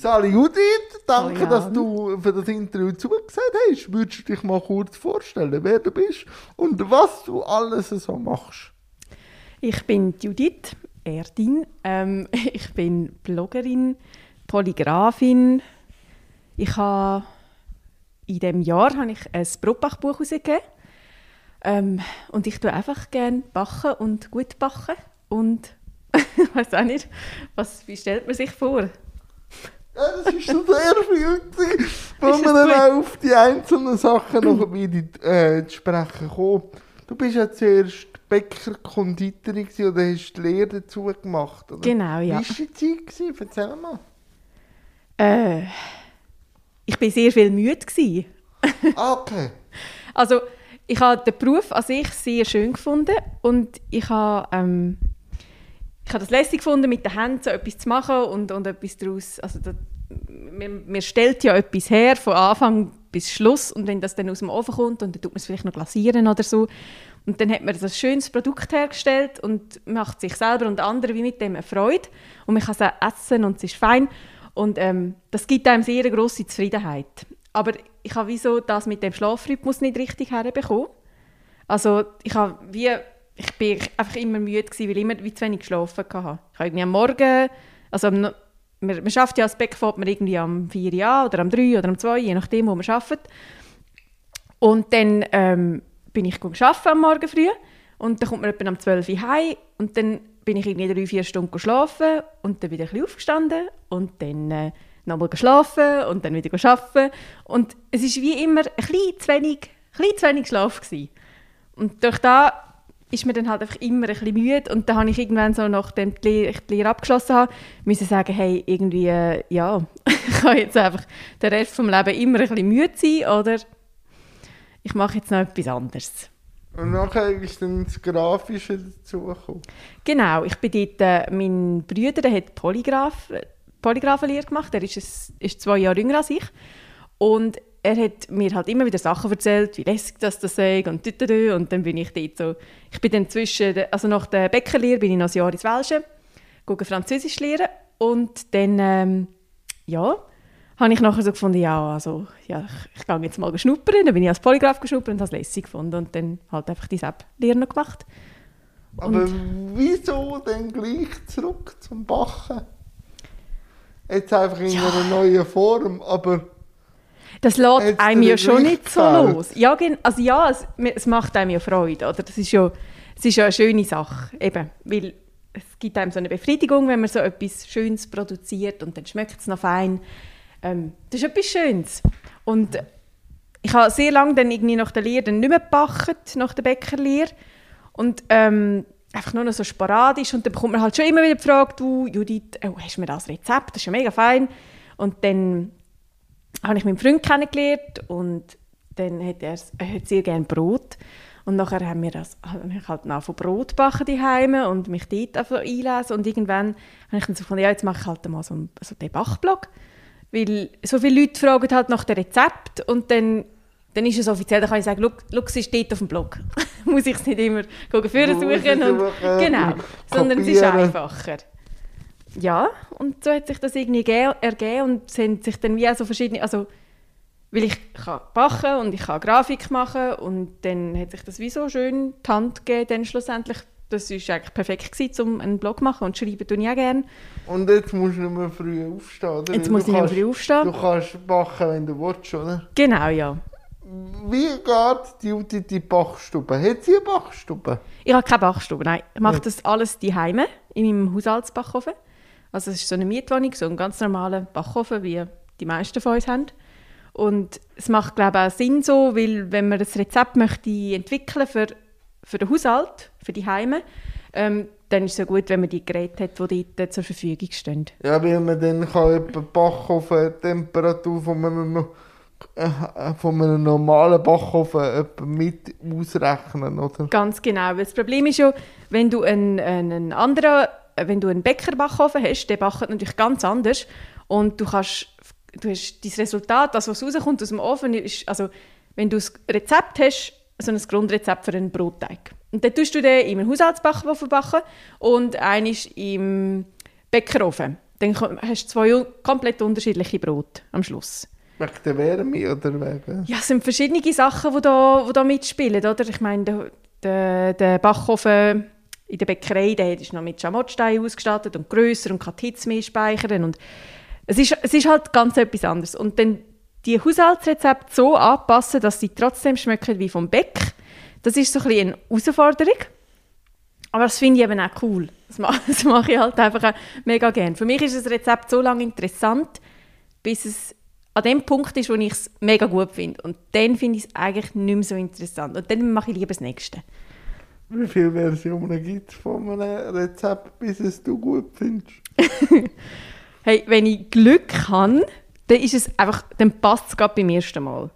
Sali Judith, danke, Oh ja. dass du für das Interview zugesagt hast. Würdest du dich mal kurz vorstellen, wer du bist und was du alles so machst? Ich bin Judith Erdin. Ähm, ich bin Bloggerin, Polygrafin. Ich habe in diesem Jahr habe ich ein Brotbachbuch herausgegeben. Ähm, und ich tue einfach gerne backen und gut backen. Und ich weiß auch nicht, was, wie stellt man sich vor? Ja, das ist schon sehr viel, gewesen, wo wir das dann auch auf die einzelnen Sachen noch bisschen äh, zu sprechen kommen. Du bist ja zuerst Bäcker-Konditorin oder hast die Lehre dazu gemacht, oder? Genau, ja. Wie war die Zeit? Gewesen? Erzähl mal. Äh, ich war sehr viel müde. Gewesen. Ah, okay. Also, ich habe den Beruf an sich sehr schön gefunden und ich habe, ähm, ich habe das lässig gefunden, mit den Händen so etwas zu machen und, und etwas daraus, also da, man, man stellt ja etwas her, von Anfang bis Schluss und wenn das dann aus dem Ofen kommt und dann tut man es vielleicht noch glasieren oder so und dann hat man ein schönes Produkt hergestellt und macht sich selber und anderen wie mit dem eine Freude und man kann es auch essen und es ist fein und ähm, das gibt einem sehr eine grosse Zufriedenheit. Aber ich habe wieso das mit dem Schlafrhythmus nicht richtig herbekommen. Also ich habe wie ich bin einfach immer müde gewesen, weil ich immer wie zu wenig geschlafen hatte. Ich habe am Morgen, also am, man, man schafft ja als Bäck fährt man irgendwie am 4 Uhr oder am 3 oder am 2, je nachdem, wo man arbeitet. Und dann ähm, bin ich arbeiten am Morgen früh und dann kommt man etwa am 12 Uhr heim und dann bin ich irgendwie drei, vier Stunden geschlafen und dann wieder ein bisschen aufgestanden und dann äh, nochmal geschlafen und dann wieder arbeiten. Und es ist wie immer ein bisschen zu wenig, ein bisschen zu wenig Schlaf gewesen. Und durch da ist mir dann halt einfach immer ein bisschen müde und dann habe ich irgendwann so, nachdem die Lehre, ich die Lehre abgeschlossen habe, müssen sagen, hey, irgendwie, äh, ja, ich kann jetzt einfach den Rest vom Leben immer ein bisschen müde sein oder ich mache jetzt noch etwas anderes. Und nachher ist dann das Grafische dazugekommen. Genau, ich bin dort, äh, mein Bruder der hat Polygraph, Polygraphenlehre gemacht, er ist, ist zwei Jahre jünger als ich und er hat mir halt immer wieder Sachen erzählt, wie lässig das das sei und tütütü. und dann bin ich dort so, ich bin dann zwischen, also nach der Bäckerlehre bin ich noch ein Jahr ins Welsche, gegangen Französisch lernen und dann, ähm, ja, habe ich nachher so gefunden, ja, also, ja, ich, ich gehe jetzt mal schnuppern, dann bin ich als Polygraph geschnuppert und habe es lässig gefunden und dann halt einfach die Sepp-Lehre noch gemacht. Aber wieso dann gleich zurück zum Bachen? Jetzt einfach in einer neuen Form, aber Das lässt Hat's einem ja schon nicht so gefällt? los. Ja, also ja, es, es macht einem ja Freude, oder? Das ist ja, es ist ja eine schöne Sache, eben, weil es gibt einem so eine Befriedigung, wenn man so etwas Schönes produziert und dann schmeckt es noch fein. Ähm, das ist etwas Schönes. Und ich habe sehr lange dann irgendwie nach der Lehre dann nicht mehr gebacken, nach der Bäckerlehre. Und ähm, einfach nur noch so sporadisch. Und dann bekommt man halt schon immer wieder die Frage, du, Judith, oh, hast du mir das Rezept? Das ist ja mega fein. Und dann habe ich meinen Freund kennengelernt und dann hat er, er hat sehr gerne Brot. Und nachher haben wir das, habe ich halt nach von Brot backen daheim und mich dort einfach einlesen. Und irgendwann habe ich dann so gefunden, ja, jetzt mache ich halt mal so, einen, so den Bachblog. Weil so viele Leute fragen halt nach dem Rezept und dann, dann ist es offiziell, dann kann ich sagen, «Schau, es steht dort auf dem Blog. Muss ich es nicht immer führen musst suchen. Und, äh, genau, sondern es ist einfacher. Ja, und so hat sich das irgendwie ge- ergeben und es haben sich dann wie auch so verschiedene, also weil ich kann backen und ich kann Grafik machen und dann hat sich das wie so schön die Hand gegeben, dann schlussendlich. Das war eigentlich perfekt, gewesen, um einen Blog zu machen und schreiben tue ich auch gerne. und jetzt musst du nicht mehr früh aufstehen, oder? Jetzt Du muss ich nicht mehr früh aufstehen. Du kannst backen, wenn du willst, oder? Genau, ja. Wie geht die Judith in die Bachstube? Hat sie eine Bachstube? Ich habe keine Backstube, nein. Ich mache das alles daheim in meinem Haushaltsbackofen. Also es ist so eine Mietwohnung, so ein ganz normaler Backofen, wie die meisten von uns haben. Und es macht, glaube ich, auch Sinn so, weil wenn man das Rezept möchte entwickeln für, für den Haushalt, für die Heime, ähm, dann ist es so gut, wenn man die Geräte hat, die dort zur Verfügung stehen. Ja, weil man dann kann etwa Backofen die Temperatur von einem, äh, von einem normalen Backofen mit ausrechnen, oder? Ganz genau, weil das Problem ist ja, wenn du einen, einen anderen, wenn du einen Bäckerbackofen hast, der backt natürlich ganz anders und du kannst, du hast das Resultat, das was rauskommt aus dem Ofen, ist, also wenn du das Rezept hast, so ein Grundrezept für einen Brotteig. Und dann tust du den im Haushaltsbackofen backen und eines im Bäckerofen. dann hast du zwei komplett unterschiedliche Brote am Schluss. Wegen der Wärme oder wegen... Ja, es sind verschiedene Sachen, die da, die da mitspielen, oder? Ich meine, der, der, der Backofen in der Bäckerei, der ist noch mit Schamottstein ausgestattet und grösser und kann Hitze mehr speichern und es ist, es ist halt ganz etwas anderes. Und dann die Haushaltsrezepte so anpassen, dass sie trotzdem schmecken wie vom Bäck, das ist so ein bisschen eine Herausforderung. Aber das finde ich eben auch cool. Das mache, das ich halt einfach mega gerne. Für mich ist das Rezept so lange interessant, bis es an dem Punkt ist, wo ich es mega gut finde. Und dann finde ich es eigentlich nicht mehr so interessant. Und dann mache ich lieber das Nächste. Wie viele Versionen gibt es von einem Rezept, bis es du gut findest? Hey, wenn ich Glück habe, dann ist es einfach, dann passt es gerade beim ersten Mal.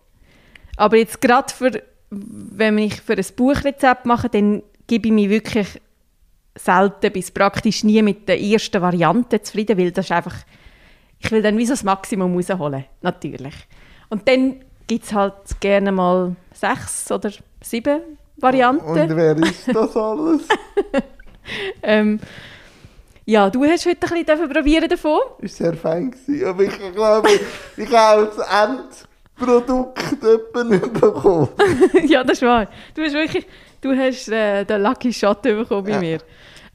Aber jetzt gerade für, wenn ich für ein Buchrezept mache, dann gebe ich mich wirklich selten bis praktisch nie mit der ersten Variante zufrieden, weil das ist einfach, ich will dann wie so das Maximum rausholen, natürlich. Und dann gibt es halt gerne mal sechs oder sieben Varianten. Und wer ist das alles? Ähm, ja, du hast heute ein bisschen probieren davon. ist sehr fein gewesen. Aber ich glaube, ich habe das Endprodukt etwa nicht bekommen. ja, das ist wahr. Du hast wirklich, du hast äh, den Lucky Shot bekommen bei Ja. mir.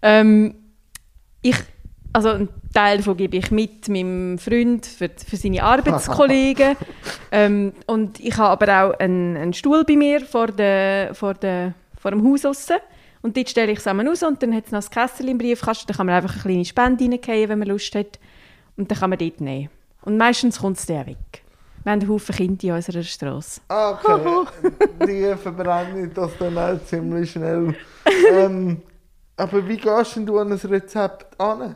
Ähm, ich, also einen Teil davon gebe ich mit meinem Freund für, für seine Arbeitskollegen. ähm, und ich habe aber auch einen, einen Stuhl bei mir vor, der, vor, der, vor dem Haus aussen. Und dort stelle ich es zusammen raus und dann hat es noch ein Kessel im Briefkasten. Da kann man einfach eine kleine Spende reingehen, wenn man Lust hat. Und dann kann man dort nehmen. Und meistens kommt es dann weg. Wir haben einen Haufen Kinder in unserer Straße. Okay, die verbrenne ich das dann auch ziemlich schnell. ähm, aber wie gehst denn du an ein Rezept an?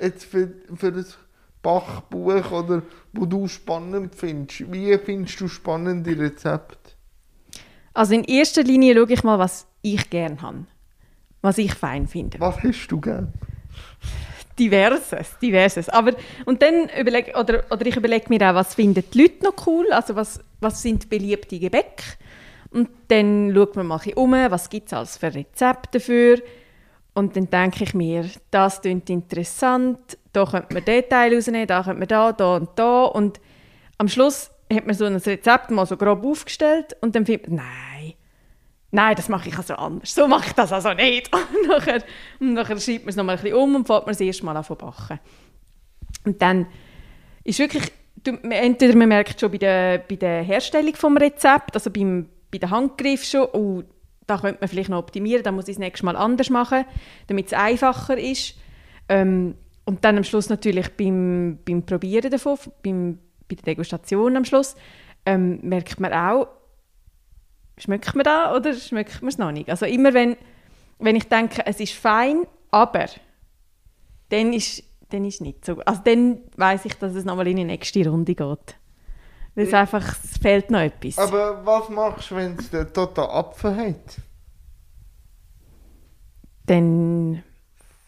Jetzt für, für das Bachbuch oder wo du spannend findest. Wie findest du spannende Rezepte? Also in erster Linie schaue ich mal, was ich gerne habe. Was ich fein finde. Was hast du gern? Diverses, diverses. Aber, und dann überleg, oder, oder ich überlege mir auch, was finden die Leute noch cool, also was, was sind beliebte Gebäck. Und dann schaut man mal ein um, was gibt es alles für Rezepte dafür. Und dann denke ich mir, das klingt interessant, da könnte man den Teil rausnehmen, da könnte man da, da und da. Und am Schluss hat man so ein Rezept mal so grob aufgestellt und dann findet man, nein, nein, das mache ich also anders. So mache ich das also nicht. Und nachher, und nachher schreibt man es nochmal ein bisschen um und fängt man das erste Mal an zu backen. Und dann ist wirklich, entweder man merkt schon bei der, bei der Herstellung vom Rezept, also beim, bei den Handgriff schon, oh, da könnte man vielleicht noch optimieren, da muss ich das nächste Mal anders machen, damit es einfacher ist. Ähm, und dann am Schluss natürlich beim, beim Probieren davon, beim, bei der Degustation am Schluss, ähm, merkt man auch, schmeckt man da oder schmeckt man es noch nicht? Also immer wenn, wenn ich denke, es ist fein, aber dann ist dann ist nicht so. Also dann weiß ich, dass es nochmal in die nächste Runde geht. Weil es einfach, es fehlt noch etwas. Aber was machst du, wenn es dir total Apfel hat? Dann,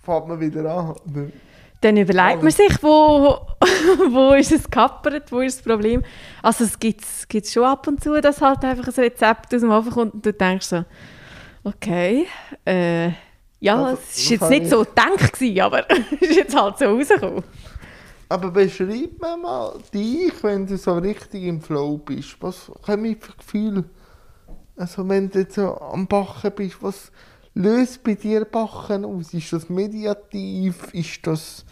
Fährt man wieder an? dann überlegt man sich, wo, wo ist es kappert, wo ist das Problem. Also es gibt es schon ab und zu, dass halt einfach ein Rezept aus dem Ofen kommt und du denkst so, okay, äh, ja, Also, es ist jetzt nicht habe so gedacht aber es ist jetzt halt so rausgekommen. Aber beschreib mir mal dich, wenn du so richtig im Flow bist. Was ich für Gefühl? Also wenn du so am Bachen bist, was löst bei dir Bachen aus? Ist das mediativ? Ist das...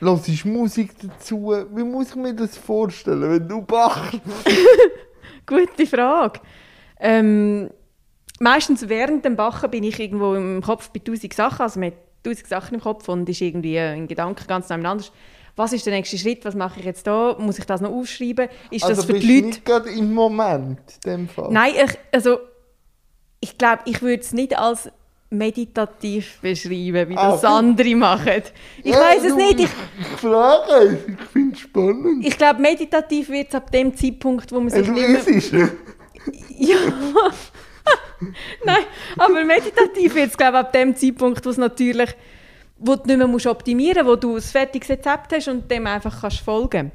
Hörst du Musik dazu? Wie muss ich mir das vorstellen, wenn du bachst? Gute Frage. Ähm, meistens während dem Bachen bin ich irgendwo im Kopf bei tausend Sachen, also hat tausend Sachen im Kopf und ist irgendwie ein Gedanke ganz nebeneinander. Was ist der nächste Schritt? Was mache ich jetzt da? Muss ich das noch aufschreiben? Ist also das für bist die Leute? nicht gerade im Moment, in dem Fall? Nein, ich, also ich glaube, ich würde es nicht als meditativ beschreiben, wie Ah, das okay. andere machen. Ich Ja, weiß es nicht. Ich, frage, ich finde es spannend. ich glaube, meditativ wird es ab dem Zeitpunkt, wo man Äh, sich du nicht mehr... Ja. Nein, aber meditativ wird es, glaube ich, ab dem Zeitpunkt, wo es natürlich, wo du nicht mehr musst optimieren musst, wo du ein fertiges Rezept hast und dem einfach kannst folgen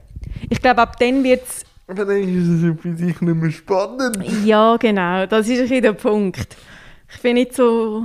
Ich glaube, ab dann wird es, Aber dann ist es für dich nicht mehr spannend. ja genau, das ist ein der Punkt. Ich bin nicht so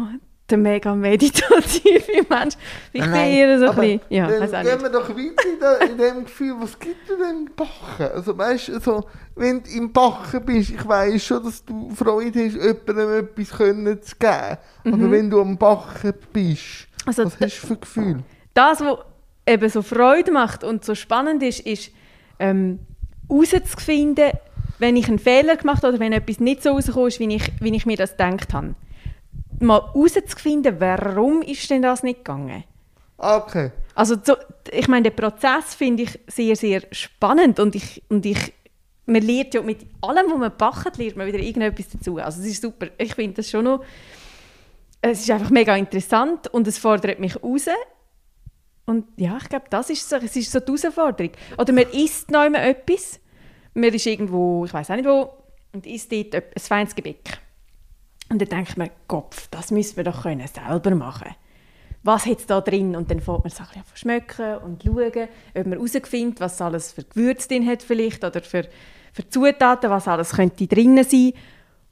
der mega meditative Mensch. Ich bin eher so ein bisschen, ja, dann gehen wir doch weiter in, de, in dem Gefühl, was gibt dir denn im Backen? Also weißt du, so, wenn du im Backen bist, ich weiss schon, dass du Freude hast, jemandem etwas können zu geben. Aber wenn du am Backen bist, Mhm. Also was hast du für Gefühl? das, was eben so Freude macht und so spannend ist, ist ähm, herauszufinden, wenn ich einen Fehler gemacht habe oder wenn etwas nicht so rausgekommen ist, wie ich, wie ich mir das gedacht habe. Mal herauszufinden, warum ist denn das nicht gegangen? Ah, Okay. Also so, ich meine, den Prozess finde ich sehr, sehr spannend und ich, und ich man lernt ja mit allem, was man backt, lernt man wieder irgendetwas dazu. Also es ist super. Ich finde das schon noch, es ist einfach mega interessant und es fordert mich raus. Und ja, ich glaube, das ist so, es ist so die Herausforderung. Oder man isst noch immer etwas, man ist irgendwo, ich weiß auch nicht wo, und isst dort ein feines Gebäck. Und dann denkt man, Kopf, das müssen wir doch können selber machen was hat es da drin? Und dann fängt man so ein bisschen an zu schmecken und schauen, ob man herausfindet, was alles für Gewürze drin hat vielleicht oder für, für Zutaten, was alles könnte drin sein.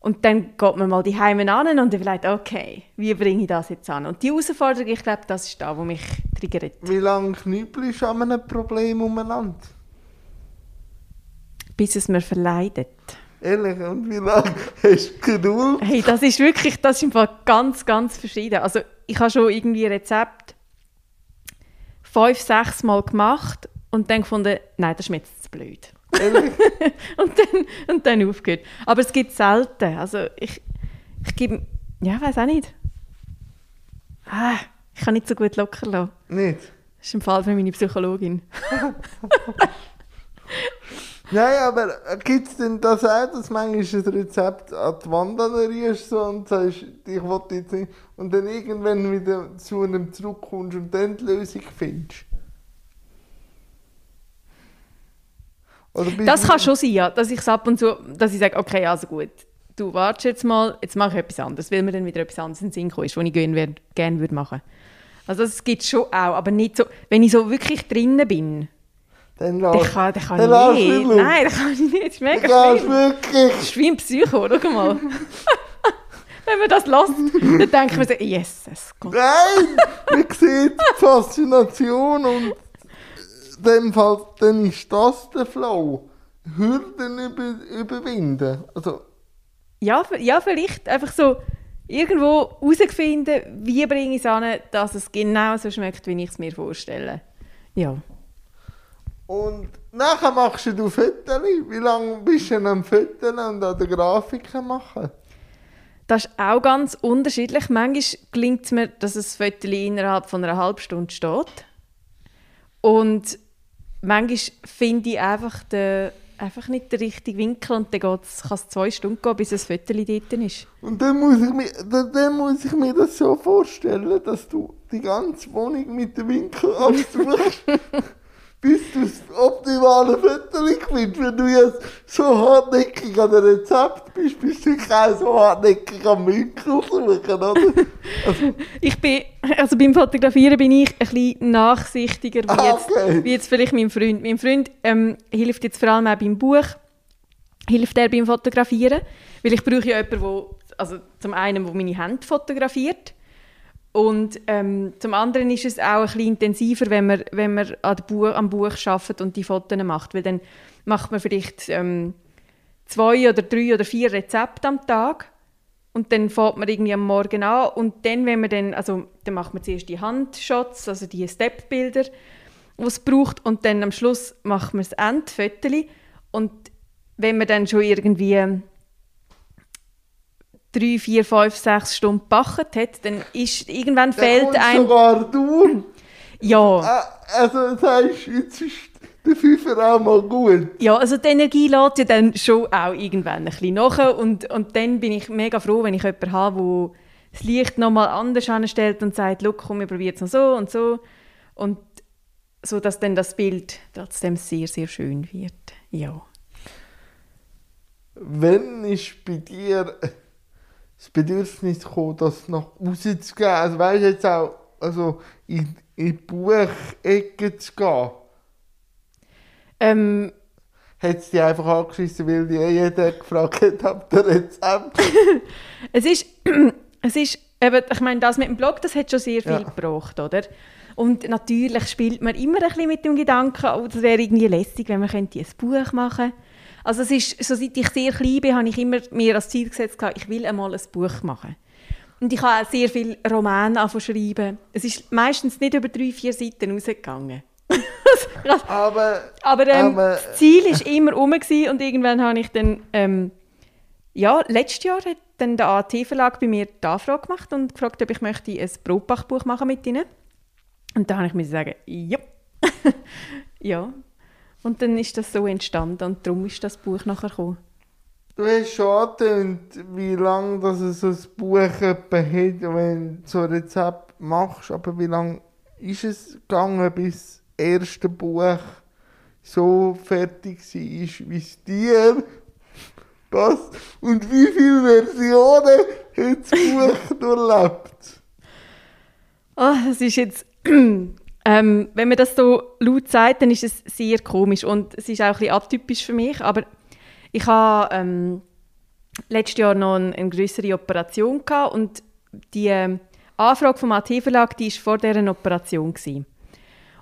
Und dann geht man mal die Heimen an und überlegt, okay, wie bringe ich das jetzt an? Und die Herausforderung, ich glaube, das ist da, wo mich triggert. Wie lange knüppelst du an einem Problem umeinander? Bis es mir verleidet. Ehrlich, und wie lange hast du Geduld? Hey, das ist wirklich, das ist im Fall ganz, ganz verschieden. Also ich habe schon irgendwie Rezept fünf, sechs Mal gemacht und dann gefunden, nein, das ist mir jetzt zu blöd. Ehrlich? und, dann, und dann aufgehört. Aber es gibt selten. Also ich, ich gebe, ja, weiß auch nicht. Ah, ich kann nicht so gut locker lassen. Nicht? Das ist im Fall für meine Psychologin. Nein, aber gibt es denn das auch, dass manchmal ein Rezept an die Wand anrührst so und sagst, ich will jetzt nicht, und dann irgendwann wieder zu einem zurückkommst und dann die Lösung findest? Das kann schon sein, ja, dass ich es ab und zu, dass ich sage, okay, also gut, du wartest jetzt mal, jetzt mache ich etwas anderes, weil mir dann wieder etwas anderes in den Sinn kommt, was ich gerne, gerne würde machen. Also das gibt es schon auch, aber nicht so, wenn ich so wirklich drinnen bin, Dann lass, kann, dann kann dann ich nicht. Nein, dann kann ich nicht, das ist mega schlimm. du wirklich. Das ist wie ein Psycho, schau mal. wenn man das lässt, dann denkt man so, Jesus Gott. Nein! Man sieht die Faszination und in dem Fall, dann ist das der Flow. Hürden über, überwinden. Also, Ja, ja, vielleicht einfach so irgendwo herausfinden, wie bringe ich es an, dass es genau so schmeckt, wie ich es mir vorstelle. Ja. Und nachher machst du Fotos. Wie lange bist du am Fotos und an den Grafiken machen? Das ist auch ganz unterschiedlich. Manchmal gelingt es mir, dass ein Foto innerhalb von einer halben Stunde steht. Und manchmal finde ich einfach, den, einfach nicht den richtigen Winkel und dann kann es zwei Stunden gehen, bis ein Foto dort ist. Und dann muss, ich mir, dann, dann muss ich mir das so vorstellen, dass du die ganze Wohnung mit dem Winkel absuchst, bis du das optimale Foto findest. Wenn du jetzt so hartnäckig an dem Rezept bist, bist du kein so hartnäckig am Winkel suchen, oder? Also, Ich bin, also beim Fotografieren bin ich ein bisschen nachsichtiger, wie, Ah, jetzt, okay. wie jetzt vielleicht mein Freund. Mein Freund ähm, hilft jetzt vor allem auch beim Buch, hilft er beim Fotografieren, weil ich brauche ja jemanden, wo, also zum einen, der meine Hände fotografiert und ähm, zum anderen ist es auch ein bisschen intensiver, wenn man, wenn man an Buch, am Buch arbeitet und die Fotos macht, weil dann macht man vielleicht ähm, zwei oder drei oder vier Rezepte am Tag. Und dann fängt man irgendwie am Morgen an. Und dann, wenn man dann, also dann macht man zuerst die Handshots, also die Stepbilder, die es braucht. Und dann am Schluss macht man das Endfoto und wenn man dann schon irgendwie drei, vier, fünf, sechs Stunden gebackt hat, dann ist irgendwann dann fehlt einem... sogar du. Ja, Ah, Also sagst jetzt ist der Fünfer auch mal gut. ja, also die Energie lädt ja dann schon auch irgendwann ein bisschen nach und, und dann bin ich mega froh, wenn ich jemanden habe, der das Licht nochmal anders anstellt und sagt, «Schau, komm, wir probieren es noch so und so.» Und so, dass dann das Bild trotzdem sehr, sehr schön wird. Ja. Wenn ist bei dir das Bedürfnis gekommen, das nach außen zu gehen? Also weißt jetzt auch, also in, in die Buchecke zu gehen? Ähm, Hat es dich einfach angeschissen, weil dich eh jeder gefragt hat, habt ihr Rezept? es ist, es ist eben, ich meine, das mit dem Blog, das hat schon sehr viel Ja. gebracht, oder? Und natürlich spielt man immer ein bisschen mit dem Gedanken, oh, das wäre irgendwie lästig, wenn man könnte ein Buch machen Also es ist, so seit ich sehr klein bin, habe ich immer mir als Ziel gesetzt, ich will einmal ein Buch machen. Und ich habe auch sehr viele Romane schreiben. Es ist meistens nicht über drei, vier Seiten rausgegangen. Aber Aber, ähm, Aber- das Ziel war immer rum und irgendwann habe ich dann, ähm, ja, letztes Jahr hat dann der AT-Verlag bei mir die Anfrage gemacht und gefragt, ob ich möchte ein Brotbachbuch machen mit ihnen. Und da habe ich mir sagen, ja. ja. Und dann ist das so entstanden und darum ist das Buch nachher gekommen. du hast schon angetönt, wie lange das es so ein Buch hat, wenn du so ein Rezept machst. Aber wie lange ist es gegangen, bis das erste Buch so fertig war, wie es dir passt? Und wie viele Versionen hat das Buch durchlebt? Ah, das ist jetzt, ähm, wenn man das so laut sagt, dann ist es sehr komisch und es ist auch ein bisschen atypisch für mich, aber ich habe ähm, letztes Jahr noch eine, eine größere Operation gehabt und die ähm, Anfrage vom AT-Verlag, die war vor dieser Operation. Gewesen.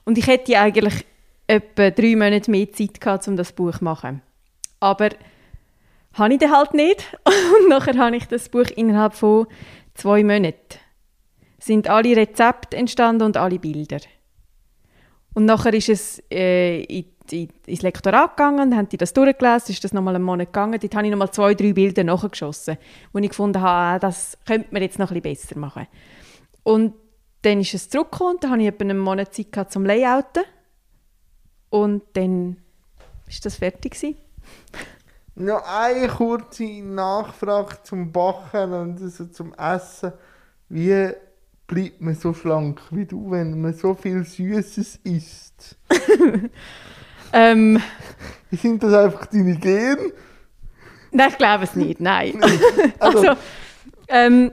Und ich hätte eigentlich etwa drei Monate mehr Zeit gehabt, um das Buch zu machen. Aber habe ich dann halt nicht. Und nachher habe ich das Buch innerhalb von zwei Monaten sind alle Rezepte entstanden und alle Bilder. Und nachher ist es äh, in, in, ins Lektorat gegangen, haben die das durchgelesen, ist das nochmal einen Monat gegangen. Dort habe ich nochmal zwei, drei Bilder nachgeschossen, wo ich gefunden habe, ah, das könnte man jetzt noch ein bisschen besser machen. Und dann ist es zurückgekommen dann habe ich etwa einen Monat Zeit gehabt zum Layouten. Und dann ist das fertig gewesen. Noch eine kurze Nachfrage zum Backen und also zum Essen. Wie bleibt man so schlank wie du, wenn man so viel Süßes isst? Ähm, Sind das einfach deine Gene? nein, ich glaube es nicht, nein. Also- also, ähm,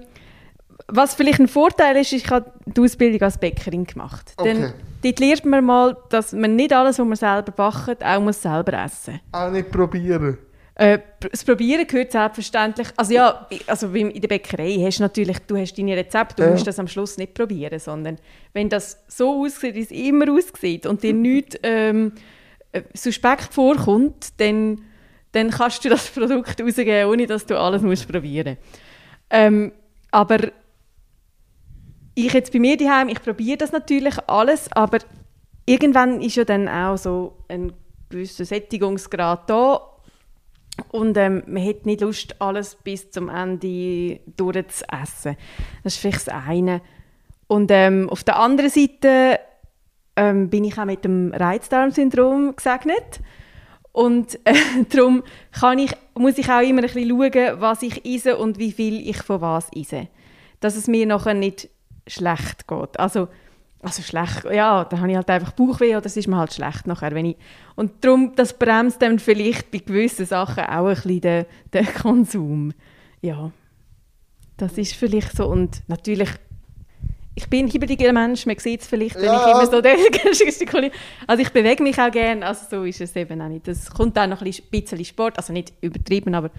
was vielleicht ein Vorteil ist, ich habe die Ausbildung als Bäckerin gemacht. Okay. Dann, dort lernt man mal, dass man nicht alles, was man selber backt, auch muss selber essen Auch nicht probieren. Äh, Das Probieren gehört selbstverständlich. Also ja, also in der Bäckerei hast du natürlich, du hast deine Rezepte, du Ja. musst das am Schluss nicht probieren, sondern wenn das so aussieht, wie es immer aussieht und dir nichts ähm, äh, suspekt vorkommt, dann, dann kannst du das Produkt rausgeben, ohne dass du alles musst probieren ähm, Aber ich jetzt bei mir daheim, ich probiere das natürlich alles, aber irgendwann ist ja dann auch so ein gewisser Sättigungsgrad da und ähm, man hat nicht Lust, alles bis zum Ende durchzuessen. Das ist vielleicht das eine. Und ähm, auf der anderen Seite ähm, bin ich auch mit dem Reizdarmsyndrom gesegnet. Und äh, darum kann ich, muss ich auch immer ein bisschen schauen, was ich esse und wie viel ich von was esse. Dass es mir nachher nicht schlecht geht. Also, also schlecht, ja, dann habe ich halt einfach Bauchweh oder es ist mir halt schlecht nachher. Wenn ich, und darum, das bremst dann vielleicht bei gewissen Sachen auch ein bisschen den, den Konsum. Ja, das ist vielleicht so. Und natürlich, ich bin ein hibbeliger Mensch, man sieht es vielleicht, wenn Ja. ich immer so gestikuliere. Also ich bewege mich auch gerne, also so ist es eben auch nicht. Das kommt auch noch ein bisschen- Sport, also nicht übertrieben, aber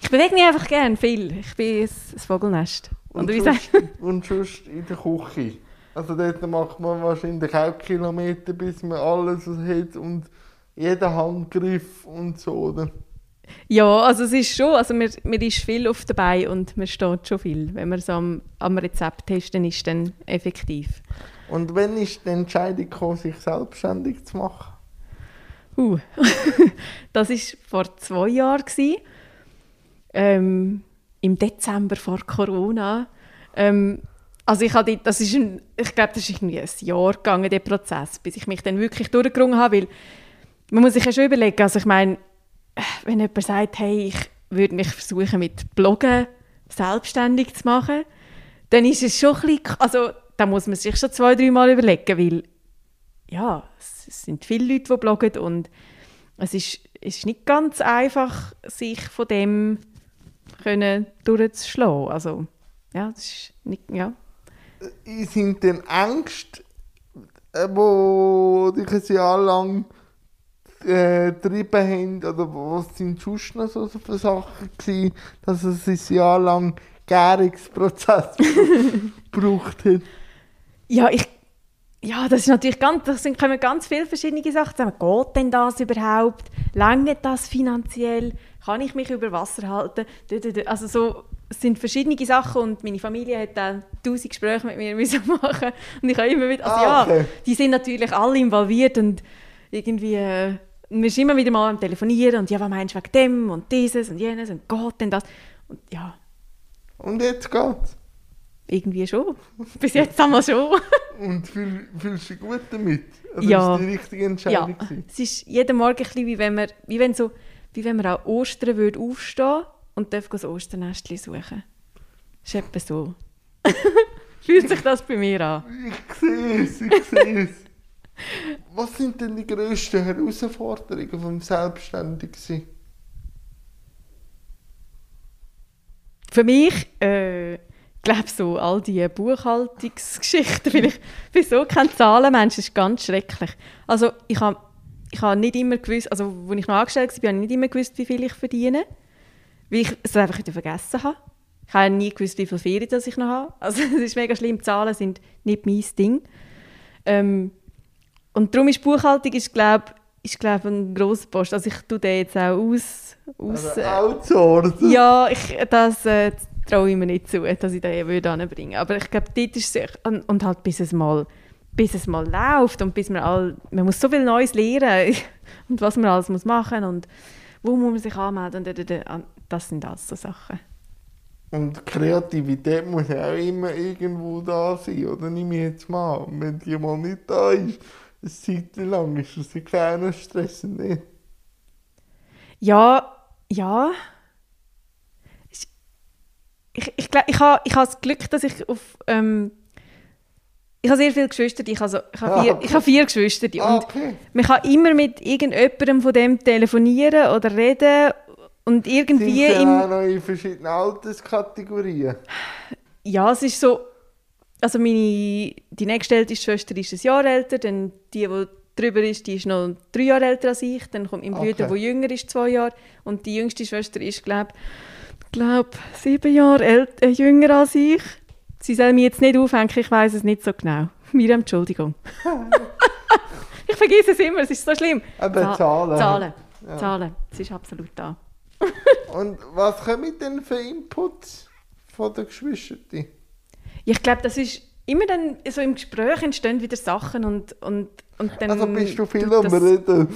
ich bewege mich einfach gerne viel. Ich bin ein, ein Vogelnest. Und, Und wie sonst, und sonst in der Küche. Also dort macht man wahrscheinlich auch Kilometer, bis man alles hat und jeden Handgriff und so, oder? Ja, also es ist schon, also man, man ist viel auf dabei und man steht schon viel. Wenn man es am, am Rezept testen ist, dann effektiv. Und wann ist die Entscheidung gekommen, sich selbstständig zu machen? Uh, das war vor zwei Jahren. Ähm, Im Dezember vor Corona. Ähm, also ich, hatte, das ist ein, ich glaube, das ist irgendwie ein Jahr gegangen, der Prozess, bis ich mich dann wirklich durchgerungen habe. Weil man muss sich ja schon überlegen, also ich meine, wenn jemand sagt, hey, ich würde mich versuchen mit Bloggen selbstständig zu machen, dann ist es schon ein bisschen, also da muss man sich schon zwei, drei Mal überlegen, weil ja, es sind viele Leute, die bloggen und es ist, es ist nicht ganz einfach, sich von dem können durchzuschlagen. Also, ja, das ist nicht, ja. Äh, Sind denn Ängste, äh, wo dich ein Jahr lang äh, getrieben haben, oder was sind sonst noch so für Sachen gewesen, dass es ein Jahr lang Gärungsprozess gebraucht hat. Ja, ich, ja, das ist natürlich ganz, das sind, kommen ganz viele verschiedene Sachen zusammen. Geht denn das überhaupt? Lange das finanziell? Kann ich mich über Wasser halten? Also so, es sind verschiedene Sachen und meine Familie hat dann tausend Gespräche mit mir müssen machen und ich habe immer wieder, also Ah, okay. ja, die sind natürlich alle involviert und irgendwie, äh, wir sind immer wieder mal am Telefonieren und ja, was meinst du wegen dem und dieses und jenes und geht denn das? Und ja, Und jetzt geht's. irgendwie schon. Bis jetzt einmal schon. Und fühl, fühlst du dich gut damit? Also Ja. ist die richtige Ja, Entscheidung gewesen? es ist jeden Morgen ein bisschen wie wenn man, wie wenn so, wie wenn man an Ostern würde aufstehen und darf das Osternestchen suchen. Das ist etwa so. Fühlt sich das bei mir an? Ich sehe es, ich sehe es. Was sind denn die grössten Herausforderungen vom Selbstständigsein? Für mich, äh, ich glaube so, all diese Buchhaltungsgeschichten, weil ich bin so kein Zahlenmensch, das ist ganz schrecklich. Also ich habe ich habe nicht immer gewusst, also als ich noch angestellt war, habe ich nicht immer gewusst, wie viel ich verdiene, weil ich es einfach wieder vergessen habe. Ich habe nie gewusst, wie viel Ferien das ich noch habe. Also es ist mega schlimm, Zahlen sind nicht mein Ding. Ähm, und darum ist Buchhaltung, ist, glaube ist, glaub, ein grosser Post. Also ich tue den jetzt auch aus... aus Also äh, outsourcen? ja, ich, das äh, traue ich mir nicht zu, dass ich den würde anbringen. Aber ich glaube, dort ist es und, und halt bis es mal bis es mal läuft und bis man all, man muss so viel Neues lernen und was man alles muss machen und wo muss man sich anmelden und da, da. Das sind alles so Sachen. Und Kreativität muss ja auch immer irgendwo da sein, oder? Nehme ich jetzt mal an. Wenn die mal nicht da ist, eine Zeit lang, ist das ein kleiner Stress, nicht? Ja, ja. Ich, ich, ich, ich habe ich ha das Glück, dass ich auf ähm, ich habe sehr viele Geschwister, ich, also, ich, habe Ah, vier, ich habe vier Geschwister Ah, und okay. man kann immer mit irgendjemandem von dem telefonieren oder reden und Sind irgendwie sie im, auch noch in verschiedenen Alterskategorien? ja, es ist so, also meine, die nächstälteste Schwester ist ein Jahr älter, dann die, die drüber ist, die ist noch drei Jahre älter als ich, dann kommt mein Bruder, Okay. der jünger ist, zwei Jahre und die jüngste Schwester ist, glaube glaub, sieben Jahre ält äh, jünger als ich. Sie soll mich jetzt nicht aufhängen, ich weiß es nicht so genau. Miriam, Entschuldigung. ich vergesse es immer, es ist so schlimm. Za- Zahlen. Zahlen, Ja. Zahlen, es ist absolut da. Und was kommen denn für Inputs von den Geschwistern? Ich glaube, das ist immer dann so im Gespräch entstehen wieder Sachen und, und, und dann... Also bist du viel am Reden?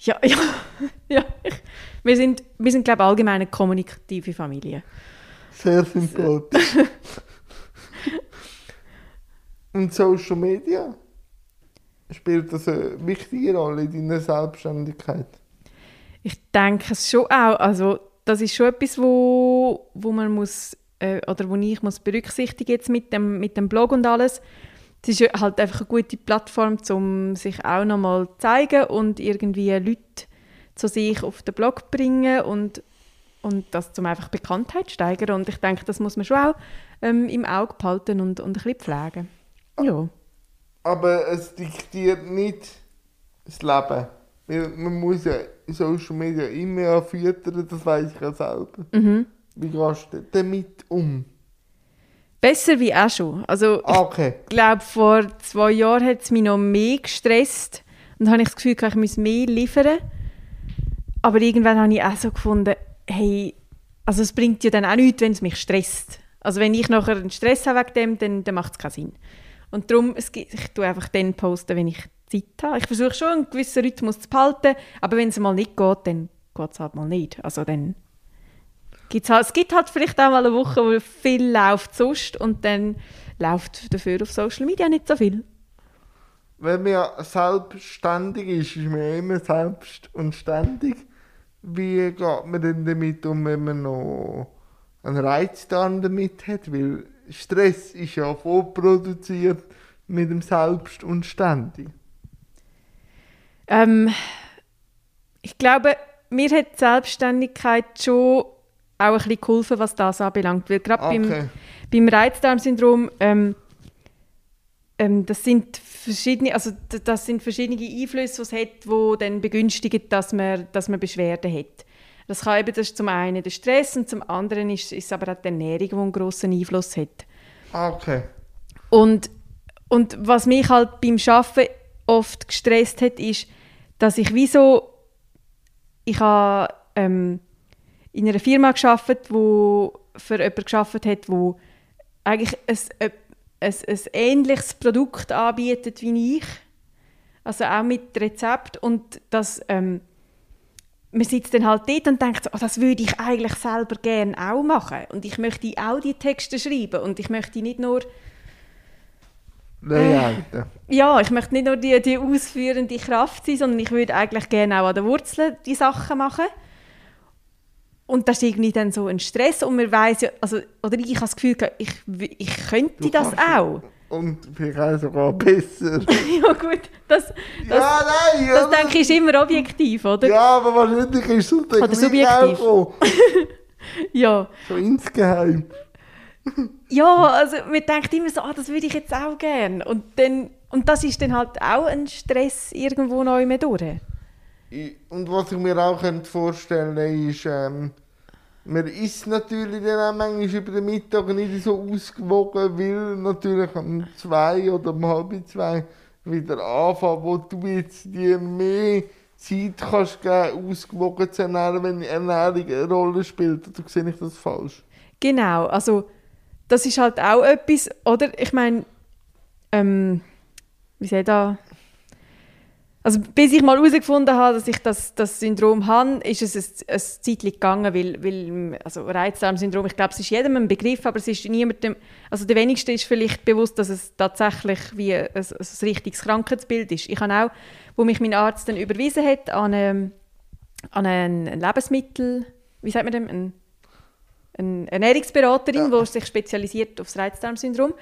Ja, ja, ja. Wir sind, wir sind glaube ich, allgemein eine kommunikative Familie. Sehr sympathisch. Und Social Media? Spielt das eine wichtige Rolle in deiner Selbstständigkeit? Ich denke es schon auch. Also das ist schon etwas, wo, wo man muss äh, oder wo ich muss berücksichtigen jetzt mit dem mit dem Blog und alles. Es ist halt einfach eine gute Plattform, um sich auch nochmal zu zeigen und irgendwie Leute zu sich auf den Blog bringen und und das zum einfach Bekanntheit steigern. Und ich denke, das muss man schon auch ähm, im Auge behalten und, und ein bisschen pflegen. Ja. Aber es diktiert nicht das Leben. Man muss ja Social Media immer ja füttern, das weiß ich ja selber. Mhm. Wie gehst du damit um? Besser wie auch schon. Also Okay. ich glaube, vor zwei Jahren hat es mich noch mehr gestresst und da habe ich das Gefühl, ich muss mehr liefern. Aber irgendwann habe ich auch so gefunden, hey, also es bringt ja dann auch nichts, wenn es mich stresst. Also wenn ich nachher einen Stress habe wegen dem, dann, dann macht es keinen Sinn. Und darum, es ich tue einfach dann posten, wenn ich Zeit habe. Ich versuche schon, einen gewissen Rhythmus zu behalten, aber wenn es mal nicht geht, dann geht es halt mal nicht. Also dann gibt's halt, es gibt halt vielleicht auch mal eine Woche, wo viel läuft sonst und dann läuft dafür auf Social Media nicht so viel. Wenn man selbstständig ist, ist man immer selbst und ständig. Wie geht man denn damit um, wenn man noch einen Reiz damit hat? Weil Stress ist ja vorproduziert mit dem Selbst und ständig. Ähm, ich glaube, mir hat die Selbstständigkeit schon auch ein bisschen geholfen, was das anbelangt. Weil gerade beim, Okay. beim Reizdarmsyndrom, ähm, ähm, das sind verschiedene, also das sind verschiedene Einflüsse, die es hat, die dann begünstigen, dass man, dass man Beschwerden hat. Das kann eben, das ist zum einen der Stress und zum anderen ist, ist es aber auch die Ernährung, die einen grossen Einfluss hat. Ah, okay. Und, und was mich halt beim Arbeiten oft gestresst hat, ist, dass ich wie ich habe ähm, in einer Firma geschafft, wo für jemanden geschafft hat, wo eigentlich ein, ein, ein, ein ähnliches Produkt anbietet wie ich, also auch mit Rezept. Und das ähm, man sitzt dann halt dort und denkt, oh, das würde ich eigentlich selber gerne auch machen. Und ich möchte auch die Texte schreiben. Und ich möchte nicht nur Layouten. ja, ich möchte nicht nur die, die ausführende Kraft sein, sondern ich würde eigentlich gerne auch an den Wurzeln die Sachen machen. Und das ist irgendwie dann so ein Stress und man weiß ja, also, oder ich habe das Gefühl, ich, ich könnte Du das auch. Und vielleicht auch sogar besser. ja gut, das, das, ja, nein, ja. das denke ich ist immer objektiv, oder? Ja, aber wahrscheinlich ist es Oder subjektiv. auch Ja, so insgeheim. ja also man denkt immer so, ah, das würde ich jetzt auch gerne. Und, dann, und das ist dann halt auch ein Stress irgendwo neu mehr durch. Und was ich mir auch könnte vorstellen ist, ähm, man isst natürlich dann auch manchmal über den Mittag nicht so ausgewogen, weil natürlich um zwei oder um halb zwei wieder anfangen, wo du jetzt dir mehr Zeit kannst geben, ausgewogen zu ernähren, wenn Ernährung eine Rolle spielt. Oder sehe ich das falsch? Genau, also das ist halt auch etwas, oder? Ich meine, ähm, wie soll da... Also bis ich mal herausgefunden habe, dass ich das, das Syndrom habe, ist es ein, ein Zeitchen gegangen, weil, weil also Reizdarmsyndrom, ich glaube, es ist jedem ein Begriff, aber es ist niemandem, also der wenigste ist vielleicht bewusst, dass es tatsächlich wie ein, ein, ein richtiges Krankheitsbild ist. Ich habe auch, wo mich mein Arzt dann überwiesen hat an, eine, an ein Lebensmittel, wie sagt man dem, ein, eine Ernährungsberaterin, Ja. die sich spezialisiert auf das Reizdarmsyndrom.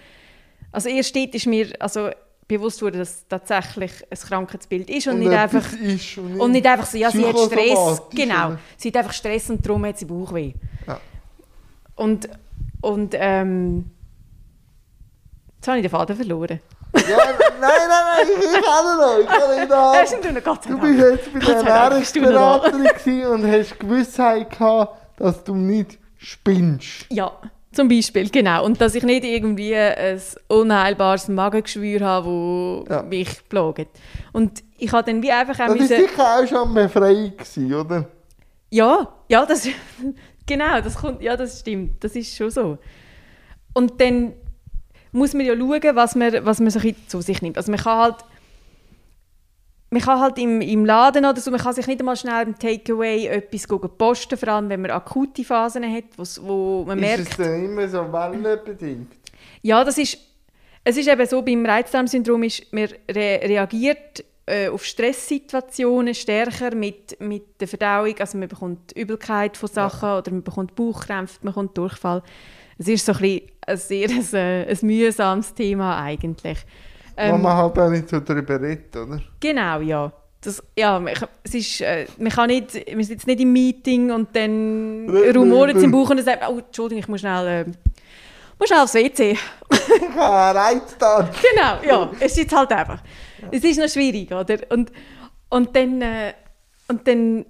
Also erst dort ist mir also bewusst wurde, dass es tatsächlich ein Krankheitsbild ist und, nicht etwas einfach ist und, und nicht einfach so, ja, sie hat Stress, genau, sie hat einfach Stress und darum hat sie Bauchweh. Ja. Und, und ähm, jetzt habe ich den Faden verloren. Ja, nein, nein, nein, ich, kann noch, ich kann nicht noch. Hast du noch Gott sei Du bist jetzt bei der. Ernährungsberaterin und hast Gewissheit gehabt, dass du nicht spinnst. Ja, zum Beispiel, genau. Und dass ich nicht irgendwie ein unheilbares Magengeschwür habe, das Ja. mich plagt. Und ich habe dann wie einfach auch Das war sicher auch schon befreiend, gewesen, oder? Ja, ja, das genau, das kommt, ja, das stimmt, das ist schon so. Und dann muss man ja schauen, was man, was man so zu sich nimmt. Also man kann halt, man kann halt im, im Laden oder so, man kann sich nicht einmal schnell im Takeaway etwas posten, vor allem wenn man akute Phasen hat, wo man merkt, Ist es dann immer so wellenbedingt? ja, das ist, es ist eben so, beim Reizdarmsyndrom ist, man re reagiert äh, auf Stresssituationen stärker mit, mit der Verdauung, also man bekommt Übelkeit von Sachen oder man bekommt Bauchkrämpfe, man bekommt Durchfall. Es ist so ein, bisschen ein sehr ein, äh, ein mühsames Thema eigentlich. Wo Ähm, man halt auch nicht so drüber redet, oder? Genau, ja. Das, ja, es ist, äh, man kann nicht, wir sind jetzt nicht im Meeting und dann rumoren im Bauch und dann sagt oh, Entschuldigung, ich muss schnell, äh, muss schnell aufs WC. Ich habe einen Reiz da. Genau, ja, es ist halt einfach. Es ist noch schwierig, oder? Und, und, dann, äh, und, dann,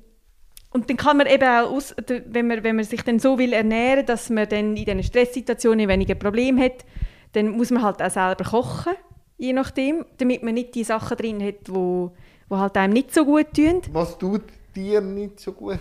und dann kann man eben auch, aus, wenn, man, wenn man sich dann so will ernähren dass man dann in diesen Stresssituationen weniger Probleme hat, dann muss man halt auch selber kochen, je nachdem, damit man nicht die Sachen drin hat, wo, wo halt einem nicht so gut tun. Was tut dir nicht so gut?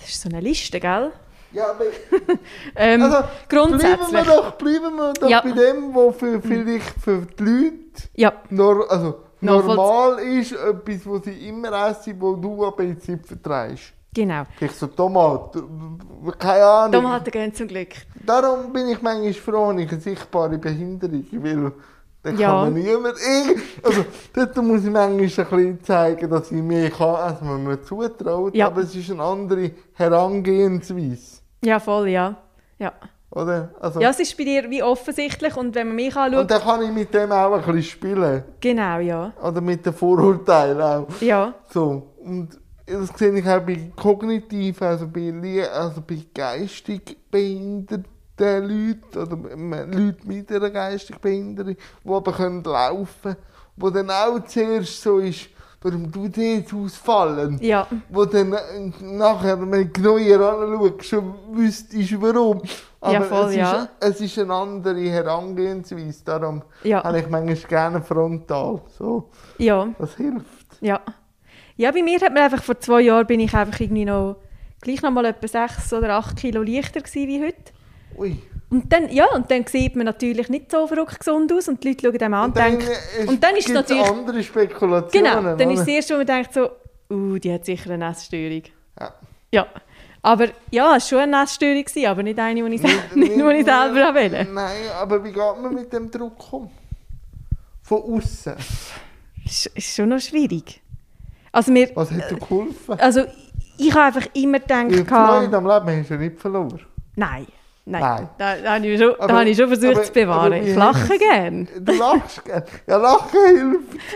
Das ist so eine Liste, gell? Ja, aber Ähm, also, bleiben wir grundsätzlich. doch, bleiben wir doch Ja. bei dem, was für, vielleicht für die Leute Ja, nor also, normal ist, etwas, was sie immer essen, wo du aber jetzt nicht vertreibst. genau. Vielleicht so Tomaten, keine Ahnung. Tomaten gehen zum Glück. Darum bin ich manchmal froh, ich eine sichtbare Behinderung, weil dann Ja. kann man niemand... irgend- Also, dort muss ich manchmal ein bisschen zeigen, dass ich mehr kann, als man mir zutraut, Ja. aber es ist eine andere Herangehensweise, Ja, voll, ja. ja. oder? Also, Ja, es ist bei dir wie offensichtlich und wenn man mich und anschaut, dann kann ich mit dem auch ein bisschen spielen, genau, ja. oder mit den Vorurteilen auch. Ja, So, und das sehe ich auch bei kognitiv, also bei, also bei geistig behinderten Leuten oder Leuten mit einer geistig Behinderung, die aber können laufen können, wo dann auch zuerst so ist, warum du jetzt ausfallen? Ja, Wo dann äh, nachher, wenn du genauer anschaust, schon wüsstest, warum. Aber Ja, voll, es, ja. Ist, es ist eine andere Herangehensweise, darum Ja. habe ich manchmal gerne frontal. So, ja, das hilft. ja. Ja, bei mir hat man einfach vor zwei Jahren bin ich einfach irgendwie noch gleich noch mal etwa sechs oder acht Kilo leichter gewesen wie heute. Ui. Und dann, ja, und dann sieht man natürlich nicht so verrückt gesund aus und die Leute schauen einem an und, denken, ist- und dann ist es natürlich, andere Spekulationen. genau, dann ist oder? das erste, wo man denkt so, uh, die hat sicher eine Essstörung. Ja. Ja, aber ja, es war schon eine Essstörung, aber nicht eine, die ich, sel- nicht, die ich selber wählen Nein, aber wie geht man mit dem Druck um? Von außen. ist, ist schon noch schwierig. Also, mir, Was hat dir geholfen? also ich habe einfach immer Die gedacht, Freude am Leben hast du nicht verloren. nein, nein, Nein. Da, da, habe ich schon, da Aber- habe ich schon versucht aber- zu bewahren. Ich lache hast- gern. Du lachst gerne. Ja, Lachen hilft.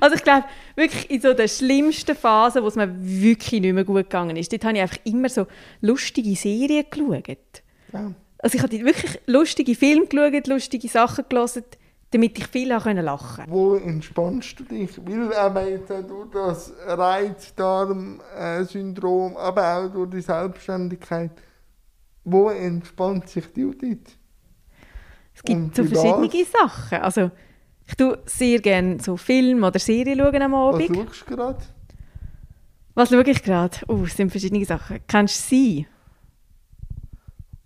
Also ich glaube, wirklich in so der schlimmsten Phase, wo es mir wirklich nicht mehr gut gegangen ist, dort habe ich einfach immer so lustige Serien geschaut. Ja. Also ich habe wirklich lustige Filme geschaut, lustige Sachen gelesen, damit ich viel auch lachen Wo entspannst du dich? Weil er meint, durch das Reizdarm-Syndrom, aber auch durch die Selbstständigkeit, wo entspannt sich die Judith? Es gibt Und so verschiedene das? Sachen. Also ich tue sehr gerne so Filme oder Serien schauen am Was Abend. schaust du gerade? Was schaue ich gerade? Oh, es sind verschiedene Sachen. Kennst du sie?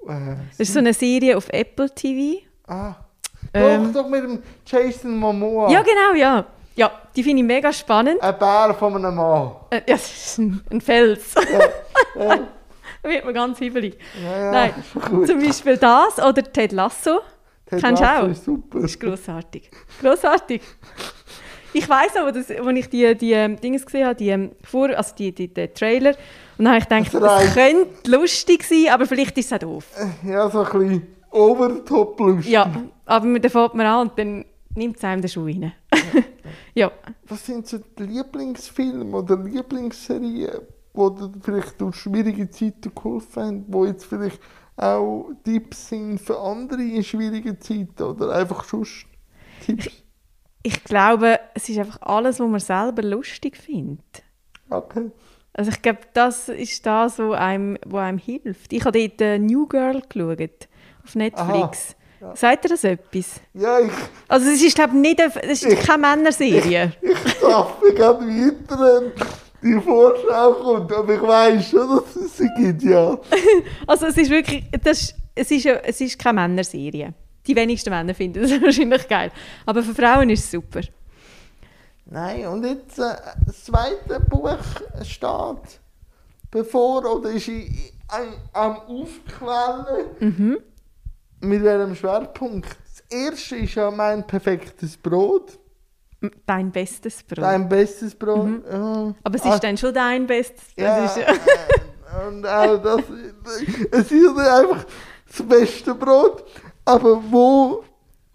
Äh, Das ist so eine Serie auf Apple TV. ah. Ähm. doch, doch mit dem Jason Momoa. Ja, genau, ja. Ja, die finde ich mega spannend. Ein Bär von einem Mann. Äh, ja, das ist ein, ein Fels. Ja, da wird man ganz hibbelig. ja, ja Nein, gut. Zum Beispiel das oder Ted Lasso. Ted Kennst du auch? Ist super. Das ist grossartig. Grossartig. Ich weiss aber, dass, als ich die, die ähm, Dinge gesehen habe, die, ähm, vor, also die, die, den Trailer, und dann habe ich gedacht, Das das könnte lustig sein, aber vielleicht ist es auch doof. Ja, so ein bisschen over top lustig. Ja, aber dann fängt man an und dann nimmt es einem den Schuh rein. ja. Was sind so die Lieblingsfilme oder Lieblingsserien, die dir vielleicht durch schwierige Zeiten geholfen haben, die jetzt vielleicht auch Tipps sind für andere in schwierigen Zeiten oder einfach sonst Tipps? Ich glaube, es ist einfach alles, was man selber lustig findet. Okay. Also ich glaube, das ist das, was einem, was einem hilft. Ich habe dort äh, New Girl geschaut, auf Netflix. Ja. Sagt ihr das etwas? Ja, ich, Also es ist, glaube ich, nicht eine, es ist keine Männerserie. ich darf mir gerade weiter die Vorschau kommt, aber ich weiß schon, dass es sie gibt, ja. Also es ist wirklich, das, es, ist, es ist keine Männerserie. Die wenigsten Männer finden das wahrscheinlich geil. Aber für Frauen ist es super. Nein, und jetzt äh, das zweite Buch steht bevor oder ist i- i- am- am Aufquellen. Mhm. Mit welchem Schwerpunkt? Das erste ist ja mein perfektes Brot. Dein bestes Brot. Dein bestes Brot. Ja. Aber es ist Ah, dann schon dein bestes. ja, Das ist, äh, und auch das, es ist einfach das beste Brot. Aber wo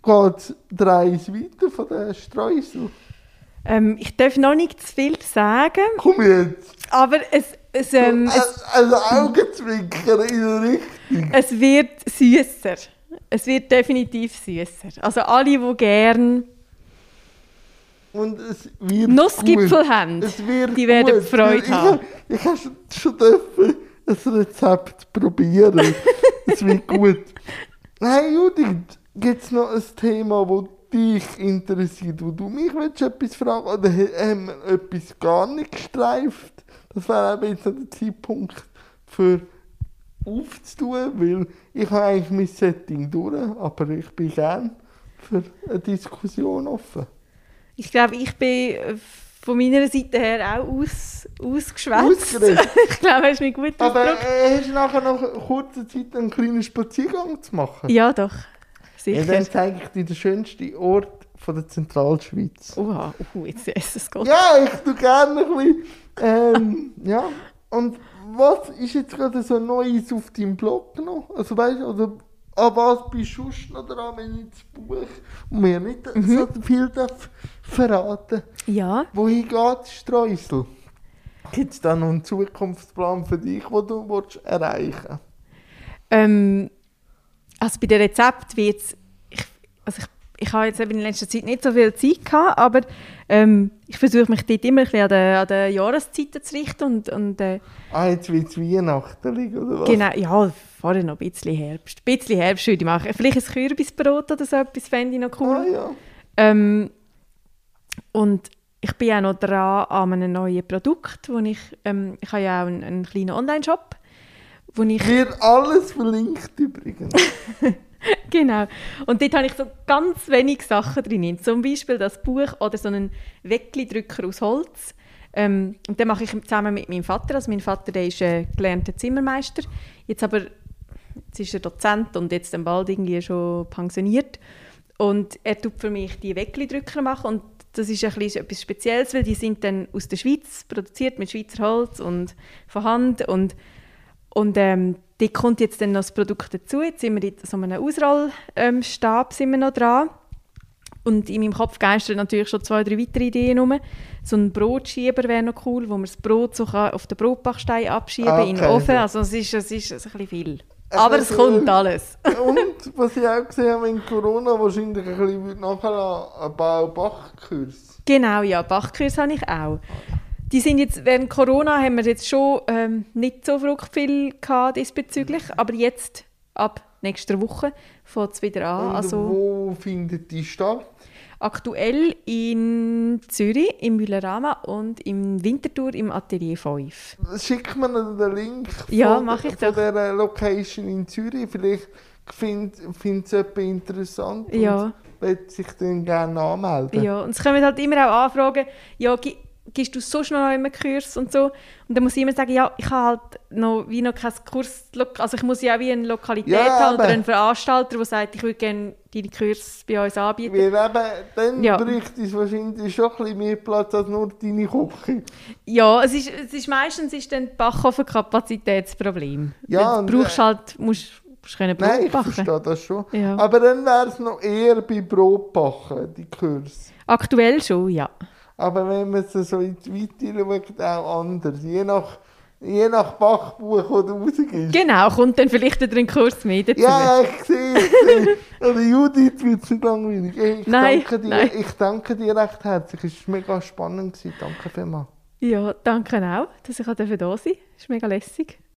geht der Reis weiter von der Streusel? ähm, ich darf noch nicht zu viel sagen, Komm jetzt! aber es, es, ähm, es, also Augenzwinkern in der Richtung. es wird süßer. Es wird definitiv süßer. Also alle, die gern Und es wird Nussgipfel gut. haben, Es wird die werden gut. Freude ich, haben. Ich, ich habe schon, dürfen ein Rezept probieren. es wird gut. Nein, Judith, gibt es noch ein Thema, das dich interessiert, wo du mich willst, etwas fragen oder ha- haben wir etwas gar nicht gestreift? Das wäre eben jetzt noch der Zeitpunkt für aufzutun, weil ich habe eigentlich mein Setting durch, aber ich bin gern für eine Diskussion offen. Ich glaube, ich bin äh, von meiner Seite her auch aus, ausgeschwätzt. Ich glaube, hast du mich gut Aber äh, hast du nachher noch kurze Zeit einen kleinen Spaziergang zu machen? Ja, doch. Ja, Sicher. dann zeige ich dir den schönsten Ort von der Zentralschweiz. Oha, uh, jetzt ist es gut. Ja, ich tue gerne ein bisschen. Ähm, ja. Und was ist jetzt gerade so Neues auf deinem Blog noch? Also weißt du, an was bist du sonst noch dran, wenn ich das Buch und mir nicht so viel darf verraten Ja, Wohin geht Streusel? Gibt es da noch einen Zukunftsplan für dich, den du willst erreichen willst? ähm, also bei dem Rezept wird es, ich, also ich, ich habe jetzt eben in letzter Zeit nicht so viel Zeit gehabt, aber ähm, ich versuche mich dort immer ein bisschen an den, an den Jahreszeiten zu richten und, und äh, Ah, jetzt wird es Weihnachten oder was? genau, ja, vorher noch ein bisschen Herbst. Ein bisschen Herbst würde ich machen. Vielleicht ein Kürbisbrot oder so etwas fände ich noch cool. Ah, ja. Ähm, und ich bin auch noch dran an einem neuen Produkt, wo ich, ähm, ich habe ja auch einen, einen kleinen Online-Shop, wo ich, Wird alles verlinkt übrigens. genau, und dort habe ich so ganz wenig Sachen drin, zum Beispiel das Buch oder so einen Weckli-Drücker aus Holz. Ähm, und den mache ich zusammen mit meinem Vater, also mein Vater, der ist äh, gelernter Zimmermeister, jetzt aber, jetzt ist er Dozent und jetzt dann bald irgendwie schon pensioniert. Und er tut für mich die Weckli-Drücker machen. Und das ist ein bisschen etwas Spezielles, weil die sind dann aus der Schweiz produziert mit Schweizer Holz und von Hand. Und, und ähm, dort kommt jetzt dann noch das Produkt dazu. Jetzt sind wir in so einem Ausrollstab sind wir noch dran. Und in meinem Kopf geistern natürlich schon zwei, drei weitere Ideen rum. So ein Brotschieber wäre noch cool, wo man das Brot so kann auf den Brotbachstein abschieben Ah, in den okay, Ofen. so. Also es ist, es ist ein bisschen viel. Ein Aber es kommt alles. Und was ich auch gesehen habe, wenn Corona wahrscheinlich ein bisschen nachher ein Bau-Bach-Kurs. Genau, ja, Bachkurs habe ich auch. Die sind jetzt, während Corona haben wir jetzt schon ähm, nicht so verrückt viel gehabt diesbezüglich, aber jetzt, ab nächster Woche, fängt es wieder an. Und Also wo findet die statt? aktuell in Zürich, im Müllerama und im Winterthur im Atelier 5. Schick mir den Link Ja, von, ich von dieser Location in Zürich. Vielleicht findet es jemand interessant Ja. und wird sich dann gerne anmelden. Ja, und es kommen halt immer auch Anfragen, ja, gibst du sonst noch einen Kurs und so. Und dann muss ich immer sagen, ja, ich habe halt noch, wie noch keinen Kurs, also ich muss ja auch wie eine Lokalität Ja, haben oder einen Veranstalter, der sagt, ich würde gerne deine Kurs bei uns anbieten. Weil eben, dann Ja. bräuchte es wahrscheinlich schon ein bisschen mehr Platz als nur deine Küche. Ja, es ist, es ist meistens ist dann die Backofen-Kapazitätsproblem. Ja, Weil und, du brauchst äh, halt, musst, Nein, ich backen. verstehe das schon. Ja. Aber dann wäre es noch eher bei Brotbacken, die Kurs. Aktuell schon, ja. Aber wenn man es so in die Weite schaut, auch anders. Je nach, je nach Bachbuch, das du rausgibst. Genau, kommt dann vielleicht ein Kurs mehr dazu. Ja, ich sehe es. Oder Judith wird es nicht langweilig. Ich Nein, danke, dir, nein. ich danke dir recht herzlich. Es war mega spannend. Gewesen. Danke vielmals. Ja, danke auch, dass ich da sein durfte. Das ist mega lässig.